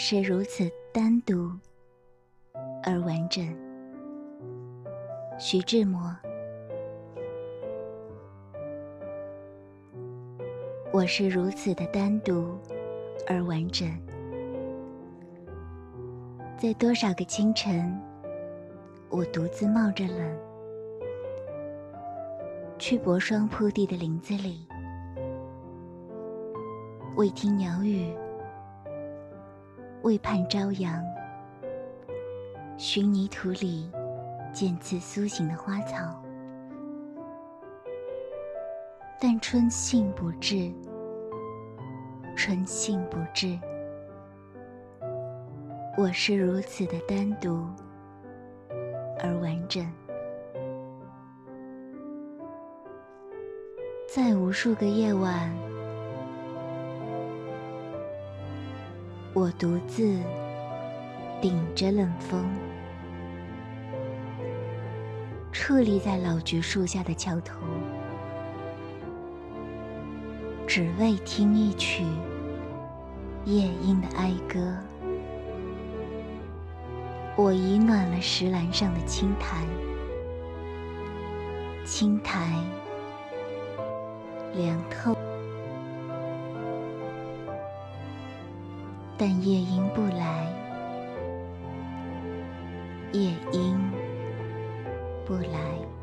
是如此单独而完整。徐志摩，我是如此的单独而完整。在多少个清晨，我独自冒着冷，去薄霜铺地的林子里，为听鸟语，为盼朝阳，寻泥土里渐次苏醒的花草。但春信不至，春信不至。我是如此的单独而完整，在无数个夜晚，我独自顶着冷风，矗立在老橘树下的桥头，只为听一曲夜莺的哀歌。我已暖了石栏上的青苔，青苔凉透，但夜莺不来，夜莺不来。